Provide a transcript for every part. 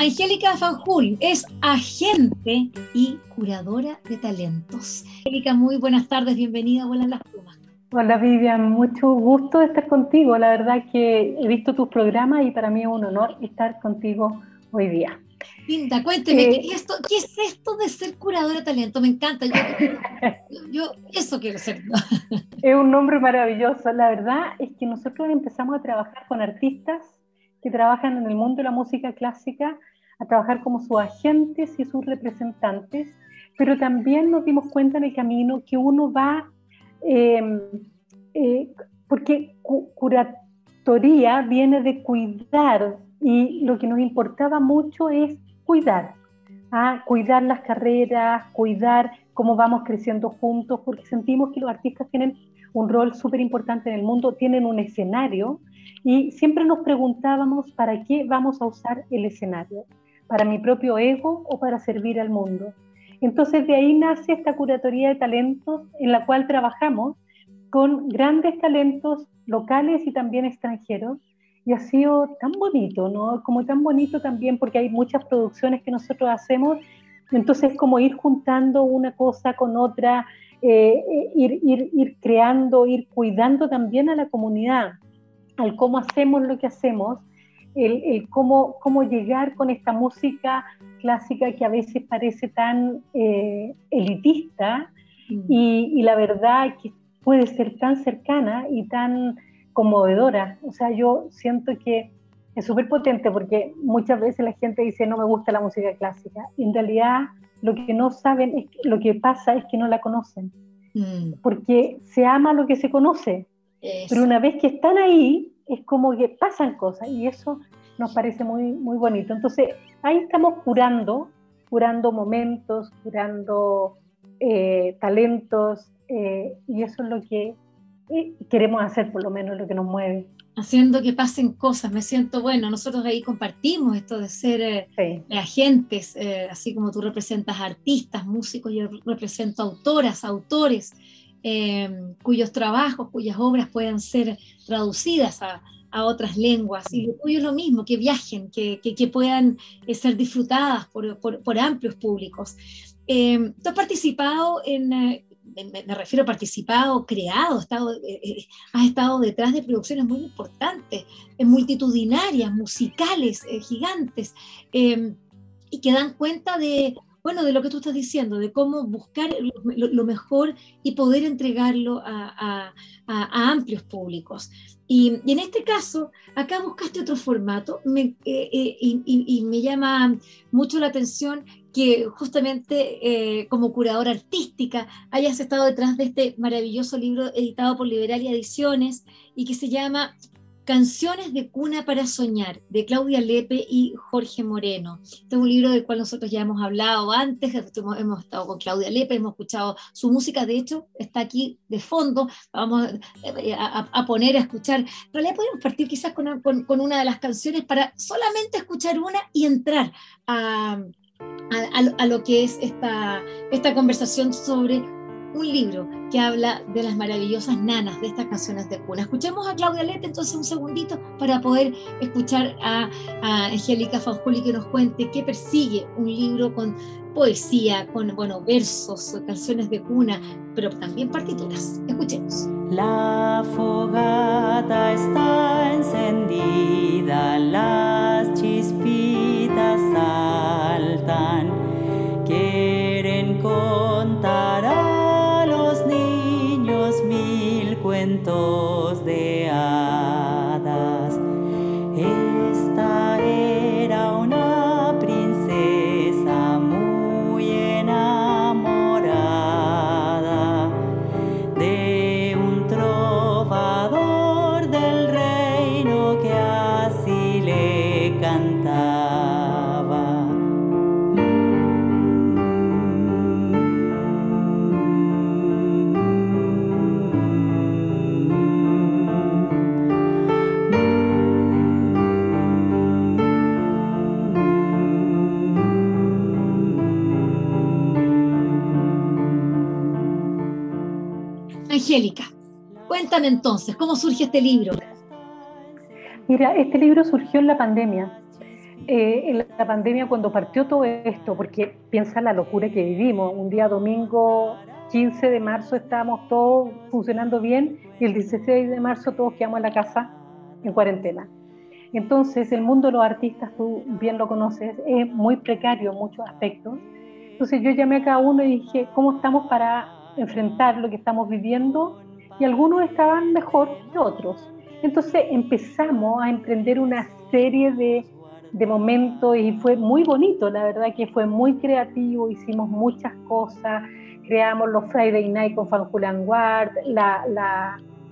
Angélica Fanjul es agente y curadora de talentos. Angélica, muy buenas tardes, bienvenida a Vuelan las Plumas. Hola Vivian, mucho gusto estar contigo. La verdad que he visto tus programas y para mí es un honor estar contigo hoy día. Linda, cuénteme, eh, ¿qué, es esto de ser curadora de talento? Me encanta. Yo, eso quiero ser. es un nombre maravilloso. La verdad es que nosotros empezamos a trabajar con artistas que trabajan en el mundo de la música clásica, a trabajar como sus agentes y sus representantes, pero también nos dimos cuenta en el camino que uno va, em, eh, porque curatoría viene de cuidar y lo que nos importaba mucho es cuidar, ¿ah? cuidar las carreras, cuidar cómo vamos creciendo juntos, porque sentimos que los artistas tienen un rol súper importante en el mundo, tienen un escenario y siempre nos preguntábamos para qué vamos a usar el escenario, para mi propio ego o para servir al mundo. Entonces de ahí nace esta curatoría de talentos en la cual trabajamos con grandes talentos locales y también extranjeros. Y ha sido tan bonito, ¿no? Como tan bonito también porque hay muchas producciones que nosotros hacemos. Entonces como ir juntando una cosa con otra, eh, eh, ir, ir, ir creando, ir cuidando también a la comunidad al cómo hacemos lo que hacemos, el, cómo, cómo, llegar con esta música clásica que a veces parece tan eh, elitista mm. y, la verdad que puede ser tan cercana y tan conmovedora. O sea, yo siento que es súper potente porque muchas veces la gente dice no me gusta la música clásica. Y en realidad lo que no saben, es lo que pasa es que no la conocen. Mm. Porque se ama lo que se conoce. Pero una vez que están ahí, es como que pasan cosas y eso nos parece muy, muy bonito. Entonces, ahí estamos curando, curando momentos, curando eh, talentos, eh, y eso es lo que eh, queremos hacer, por lo menos lo que nos mueve. Haciendo que pasen cosas, me siento bueno. Nosotros ahí compartimos esto de ser agentes, así como tú representas artistas, músicos, yo represento autoras, autores. Em, cuyos trabajos, cuyas obras puedan ser traducidas a, otras lenguas. Y lo tuyo es lo mismo, que viajen, que, puedan eh, ser disfrutadas por, amplios públicos. Em, tú has participado en, eh, me, refiero a participado, creado, estado, eh, has estado detrás de producciones muy importantes, multitudinarias, musicales, gigantes, em, y que dan cuenta de, bueno, de lo que tú estás diciendo, de cómo buscar lo, mejor y poder entregarlo a, amplios públicos. Y, en este caso, acá buscaste otro formato eh, eh, y, me llama mucho la atención que justamente eh, como curadora artística hayas estado detrás de este maravilloso libro editado por Liberalia Ediciones y que se llama Canciones de cuna para soñar, de Claudia Lepe y Jorge Moreno. Este es un libro del cual nosotros ya hemos hablado antes, hemos, estado con Claudia Lepe, hemos escuchado su música, de hecho está aquí de fondo, vamos eh, a, poner a escuchar. Pero le podemos partir quizás con, una de las canciones para solamente escuchar una y entrar a, lo que es esta, esta conversación sobre un libro que habla de las maravillosas nanas de estas canciones de cuna. Escuchemos a Claudia Lete entonces un segundito para poder escuchar a, Angélica Fanjuli que nos cuente qué persigue un libro con poesía, con bueno, versos, canciones de cuna, pero también partituras. Escuchemos. La fogata está encendida, las quieren contar cuentos de hadas. Angélica, cuéntame entonces, ¿cómo surge este libro? Mira, este libro surgió en la pandemia. Eh, en la pandemia cuando partió todo esto, porque piensa la locura que vivimos. Un día domingo 15 de marzo estábamos todos funcionando bien y el 16 de marzo todos quedamos en la casa en cuarentena. Entonces el mundo de los artistas, tú bien lo conoces, es muy precario en muchos aspectos. Entonces yo llamé a cada uno y dije, ¿cómo estamos para enfrentar lo que estamos viviendo? Y algunos estaban mejor que otros. Entonces empezamos a emprender una serie de de momento y fue muy bonito, la verdad que fue muy creativo, hicimos muchas cosas, creamos los Friday Night con Fanjulan Ward,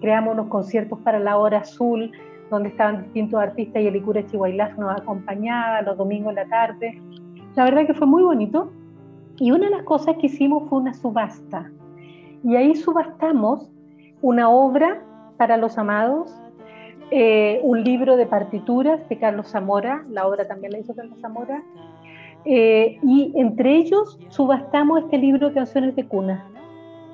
creamos los conciertos para la hora azul, donde estaban distintos artistas y el Icura Chihuahilaz nos acompañaba los domingos en la tarde. La verdad que fue muy bonito. Y una de las cosas que hicimos fue una subasta. Y ahí subastamos una obra para los amados, eh, un libro de partituras de Carlos Zamora, la obra también la hizo Carlos Zamora, eh, y entre ellos subastamos este libro canciones de cuna,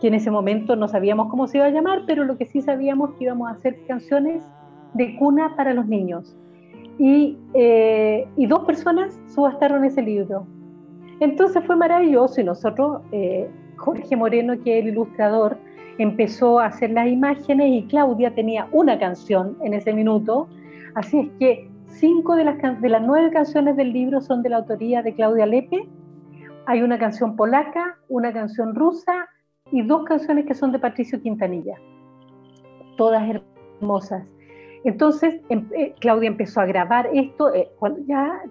que en ese momento no sabíamos cómo se iba a llamar, pero lo que sí sabíamos que íbamos a hacer canciones de cuna para los niños. Y, eh, y dos personas subastaron ese libro. Entonces fue maravilloso y nosotros, Jorge Moreno, que es el ilustrador, empezó a hacer las imágenes y Claudia tenía una canción en ese minuto, así es que cinco de las, de las nueve canciones del libro son de la autoría de Claudia Lepe, hay una canción polaca, una canción rusa y dos canciones que son de Patricio Quintanilla, todas hermosas. Entonces em, eh, Claudia empezó a grabar esto, eh, cuando ya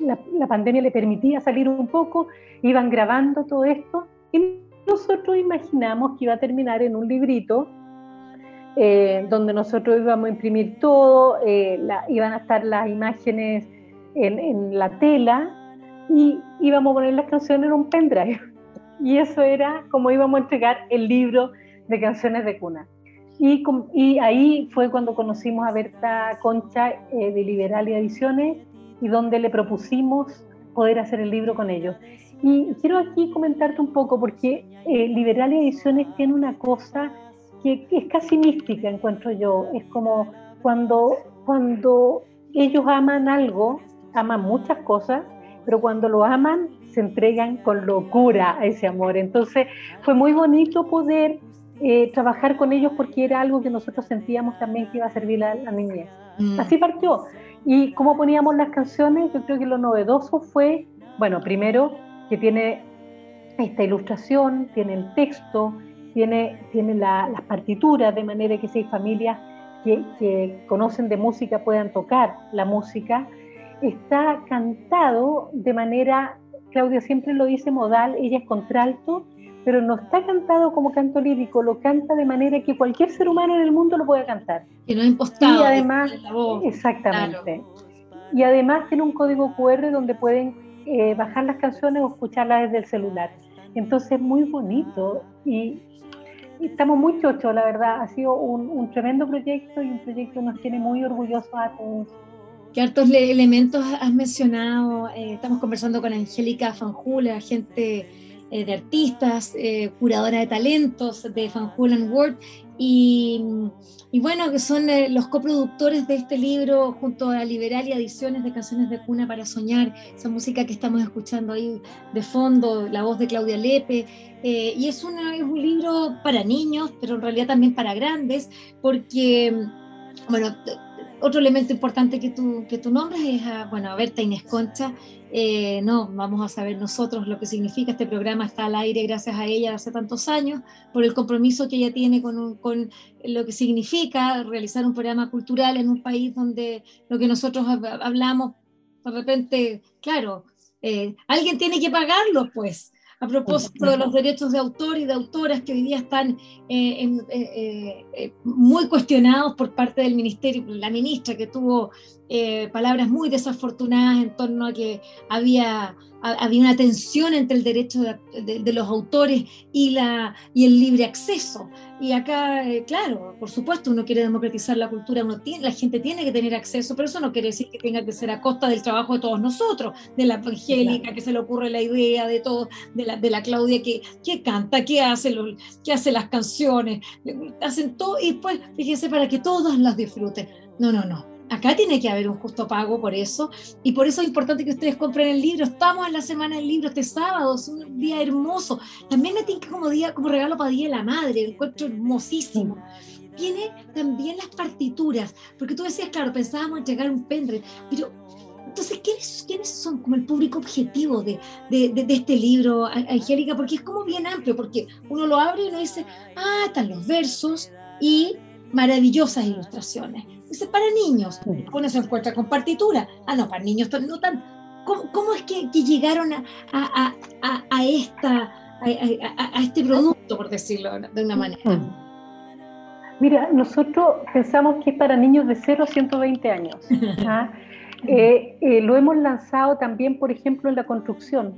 la, la pandemia le permitía salir un poco, iban grabando todo esto y nosotros imaginamos que iba a terminar en un librito eh, donde nosotros íbamos a imprimir todo, eh, iban a estar las imágenes en, la tela y íbamos a poner las canciones en un pendrive. Y eso era como íbamos a entregar el libro de canciones de cuna. Y, y ahí fue cuando conocimos a Berta Concha eh, de Liberalia Ediciones y donde le propusimos poder hacer el libro con ellos. Y quiero aquí comentarte un poco porque eh, Liberal Ediciones tiene una cosa que, es casi mística, encuentro yo. Es como cuando, cuando ellos aman algo, aman muchas cosas, pero cuando lo aman se entregan con locura a ese amor. Entonces fue muy bonito poder eh, trabajar con ellos porque era algo que nosotros sentíamos también que iba a servir a la niñez. Mm. Así partió. Y como poníamos las canciones, yo creo que lo novedoso fue, bueno, primero que tiene esta ilustración, tiene el texto, tiene, tiene las partituras, de manera que si hay familias que, que, conocen de música puedan tocar la música. Está cantado de manera, Claudia siempre lo dice modal, ella es contralto, pero no está cantado como canto lírico, lo canta de manera que cualquier ser humano en el mundo lo pueda cantar. Que no impostado. Y además, exactamente. Y además tiene un código QR donde pueden eh, bajar las canciones o escucharlas desde el celular. Entonces es muy bonito y, estamos muy chochos, la verdad. Ha sido un, tremendo proyecto y un proyecto que nos tiene muy orgullosos a todos. ¿Qué hartos elementos has mencionado? Eh, estamos conversando con Angélica Fanjula, gente eh, de artistas, curadora de talentos de Fanjula World, y, y, bueno, que son eh, los coproductores de este libro junto a Liberal y Ediciones de Canciones de Cuna para Soñar, esa música que estamos escuchando ahí de fondo, la voz de Claudia Lepe. Eh, y es, es un libro para niños, pero en realidad también para grandes, porque, bueno, otro elemento importante que tú, que tú nombras es a, bueno, a Berta Inés Concha. Eh, no, vamos a saber nosotros lo que significa. Este programa está al aire gracias a ella hace tantos años, por el compromiso que ella tiene con, con lo que significa realizar un programa cultural en un país donde lo que nosotros hablamos, de repente, claro, eh, alguien tiene que pagarlo, pues a propósito de los derechos de autor y de autoras que hoy día están eh, eh, eh, muy cuestionados por parte del ministerio, la ministra que tuvo eh, palabras muy desafortunadas en torno a que había, había una tensión entre el derecho de, los autores y, la, y el libre acceso. Y acá, eh, claro, por supuesto, uno quiere democratizar la cultura, uno tiene, la gente tiene que tener acceso, pero eso no quiere decir que tenga que ser a costa del trabajo de todos nosotros, de la Angélica, que se le ocurre la idea, de todo, de la, de la Claudia que, que canta, que hace, que hace las canciones, hacen todo, y pues, fíjense, para que todos las disfruten. No, no, no acá tiene que haber un justo pago por eso, y por eso es importante que ustedes compren el libro. Estamos en la semana del libro este sábado, es un día hermoso. También me tiene como día, como regalo para Día de la Madre, el encuentro hermosísimo. Tiene también las partituras, porque tú decías, claro, pensábamos en llegar un pendrive, pero entonces, ¿quiénes, ¿quiénes, son como el público objetivo de, de, de, este libro, Angélica? Porque es como bien amplio, porque uno lo abre y uno dice, ah, están los versos y maravillosas ilustraciones. Dice, para niños, uno se encuentra con partitura. Ah, no, para niños no tan... ¿Cómo, es que, llegaron a, a, a, a esta, a, este producto, por decirlo de una manera? Mira, nosotros pensamos que es para niños de 0 a 120 años. ¿ah? Eh, eh, lo hemos lanzado también, por ejemplo, en la construcción.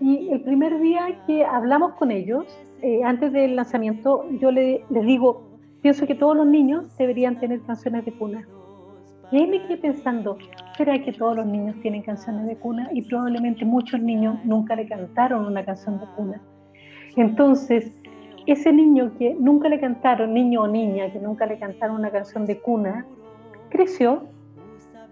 Y el primer día que hablamos con ellos, eh, antes del lanzamiento, yo le, les digo, pienso que todos los niños deberían tener canciones de cuna. Y ahí me quedé pensando, ¿será que todos los niños tienen canciones de cuna? Y probablemente muchos niños nunca le cantaron una canción de cuna. Entonces, ese niño que nunca le cantaron, niño o niña, que nunca le cantaron una canción de cuna, creció,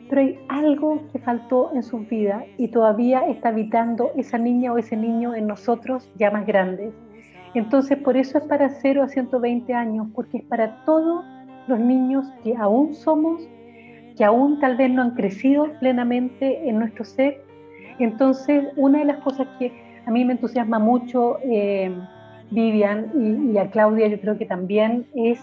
pero hay algo que faltó en su vida y todavía está habitando esa niña o ese niño en nosotros ya más grandes. Entonces, por eso es para 0 a 120 años, porque es para todos los niños que aún somos, que aún tal vez no han crecido plenamente en nuestro ser. Entonces, una de las cosas que a mí me entusiasma mucho, eh, Vivian y, y a Claudia, yo creo que también es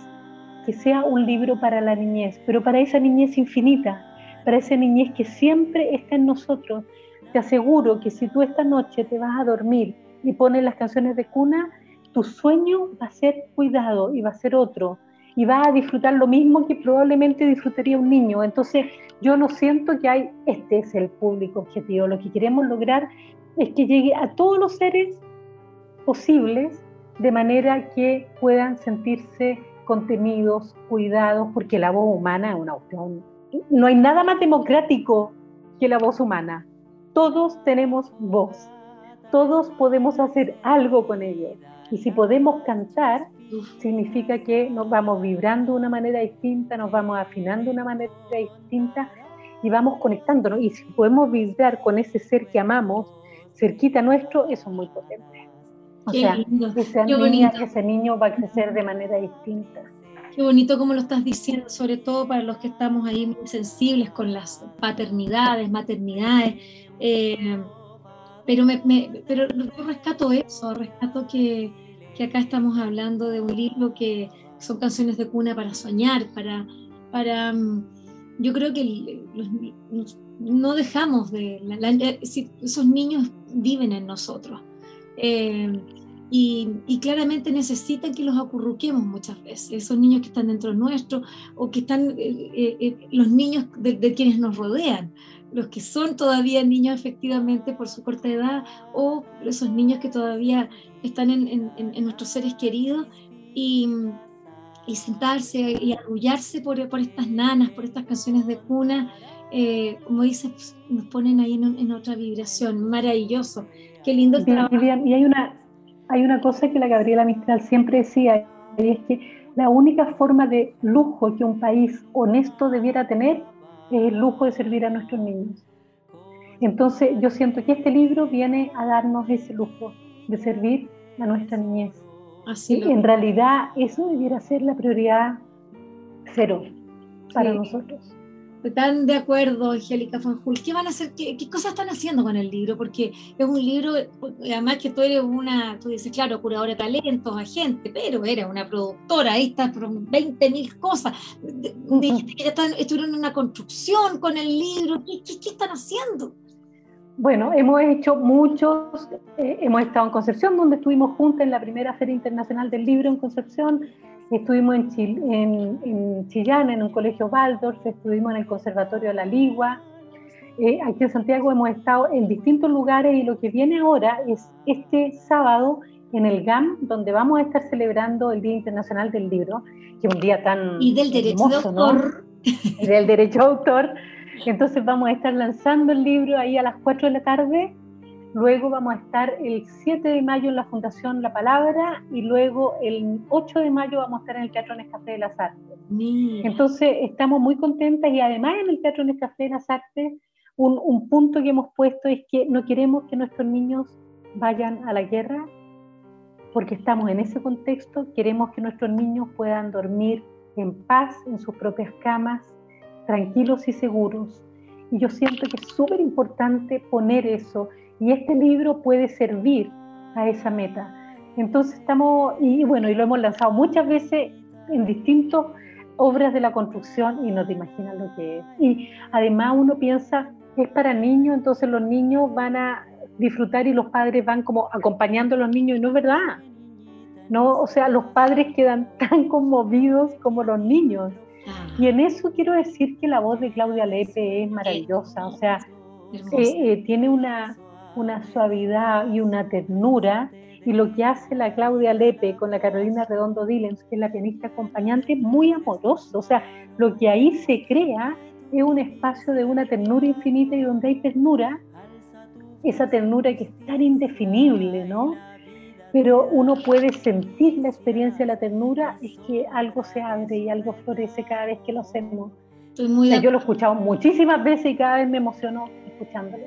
que sea un libro para la niñez, pero para esa niñez infinita, para esa niñez que siempre está en nosotros. Te aseguro que si tú esta noche te vas a dormir y pones las canciones de cuna, tu sueño va a ser cuidado y va a ser otro y va a disfrutar lo mismo que probablemente disfrutaría un niño. Entonces, yo no siento que hay, este es el público objetivo. Lo que queremos lograr es que llegue a todos los seres posibles de manera que puedan sentirse contenidos, cuidados, porque la voz humana es una opción. No hay nada más democrático que la voz humana. Todos tenemos voz. Todos podemos hacer algo con ello. Y si podemos cantar, significa que nos vamos vibrando de una manera distinta, nos vamos afinando de una manera distinta y vamos conectándonos. Y si podemos vibrar con ese ser que amamos cerquita nuestro, eso es muy potente. O sea, esa niña, ese niño va a crecer de manera distinta. Qué bonito como lo estás diciendo, sobre todo para los que estamos ahí muy sensibles con las paternidades, maternidades. Eh, pero, me, pero yo rescato eso, rescato que, que, acá estamos hablando de un libro que son canciones de cuna para soñar, para, para mm, yo creo que no dejamos de, esos niños viven en nosotros. Eh, y, y, claramente necesitan que los acurruquemos muchas veces, esos niños que están dentro nuestro o que están eh, eh, los niños de, quienes nos rodean los que son todavía niños efectivamente por su corta edad o esos niños que todavía están en, nuestros seres queridos y, sentarse y arrullarse por, por, estas nanas, por estas canciones de cuna, eh, como dices, nos ponen ahí en, otra vibración, maravilloso, qué lindo trabajo. y hay una, hay una cosa que la Gabriela Mistral siempre decía, y es que la única forma de lujo que un país honesto debiera tener es el lujo de servir a nuestros niños. Entonces yo siento que este libro viene a darnos ese lujo de servir a nuestra niñez. Así En realidad eso debiera ser la prioridad cero para nosotros tan de acuerdo, Angélica Fanjul. ¿Qué van a hacer? Qué, cosas están haciendo con el libro? Porque es un libro, además que tú eres una, tú dices, claro, curadora de talentos, agente, pero era una productora, ahí está, 20 mil cosas. Dijiste que ya están, estuvieron en una construcción con el libro. ¿Qué, qué, están haciendo? Bueno, hemos hecho muchos, eh, hemos estado en Concepción, donde estuvimos juntas en la primera Feria Internacional del Libro en Concepción, estuvimos en, en, Chillán, en un colegio Waldorf, estuvimos en el Conservatorio de La Ligua, eh, aquí en Santiago hemos estado en distintos lugares y lo que viene ahora es este sábado en el GAM, donde vamos a estar celebrando el Día Internacional del Libro, que es un día tan... Y del derecho de autor. Y del derecho de autor. Entonces vamos a estar lanzando el libro ahí a las 4 de la tarde. Luego vamos a estar el 7 de mayo en la Fundación La Palabra y luego el 8 de mayo vamos a estar en el Teatro Nescafé de las Artes. Entonces estamos muy contentas y además en el Teatro Nescafé de las Artes un, un punto que hemos puesto es que no queremos que nuestros niños vayan a la guerra porque estamos en ese contexto, queremos que nuestros niños puedan dormir en paz en sus propias camas, tranquilos y seguros. Y yo siento que es súper importante poner eso y este libro puede servir a esa meta. Entonces estamos, y bueno, y lo hemos lanzado muchas veces en distintas obras de la construcción y no te imaginas lo que es. Y además uno piensa, es para niños, entonces los niños van a disfrutar y los padres van como acompañando a los niños y no es verdad. No, o sea, los padres quedan tan conmovidos como los niños. Y en eso quiero decir que la voz de Claudia Lepe es maravillosa, o sea, eh, eh, tiene una, una suavidad y una ternura. Y lo que hace la Claudia Lepe con la Carolina Redondo Dillens, que es la pianista acompañante, es muy amoroso. O sea, lo que ahí se crea es un espacio de una ternura infinita y donde hay ternura, esa ternura que es tan indefinible, ¿no? Pero uno puede sentir la experiencia de la ternura, es que algo se abre y algo florece cada vez que lo hacemos. yo lo he escuchado muchísimas veces y cada vez me emociono escuchándolo.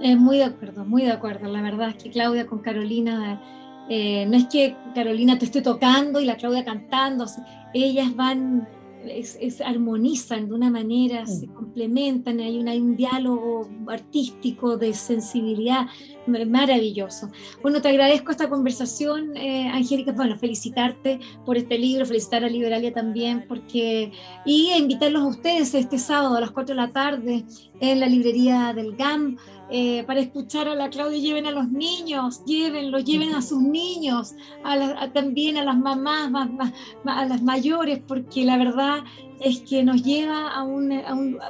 Es muy de acuerdo, muy de acuerdo. La verdad es que Claudia con Carolina, eh, no es que Carolina te esté tocando y la Claudia cantando, ellas van es, armonizan de una manera, se complementan, hay, hay un diálogo artístico de sensibilidad maravilloso. Bueno, te agradezco esta conversación, eh, Angélica, bueno, felicitarte por este libro, felicitar a Liberalia también, porque y invitarlos a ustedes este sábado a las 4 de la tarde en la librería del GAM. Eh, para escuchar a la Claudia, lleven a los niños, llévenlo, lleven a sus niños, también a las mamás, a las mayores, porque la verdad es que nos lleva a,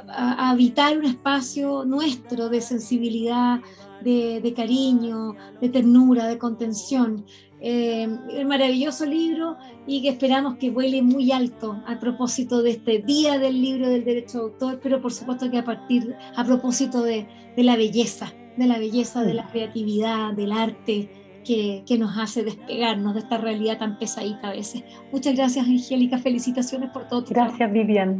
a, habitar un espacio nuestro de sensibilidad, de, cariño, de ternura, de contención. Eh, el maravilloso libro y que esperamos que vuele muy alto a propósito de este Día del Libro del Derecho de Autor, pero por supuesto que a partir, a propósito de, la belleza, de la belleza, de la creatividad, del arte, que, que, nos hace despegarnos de esta realidad tan pesadita a veces. Muchas gracias, Angélica. Felicitaciones por todo. gracias, Vivian.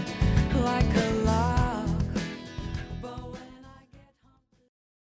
Like a lie.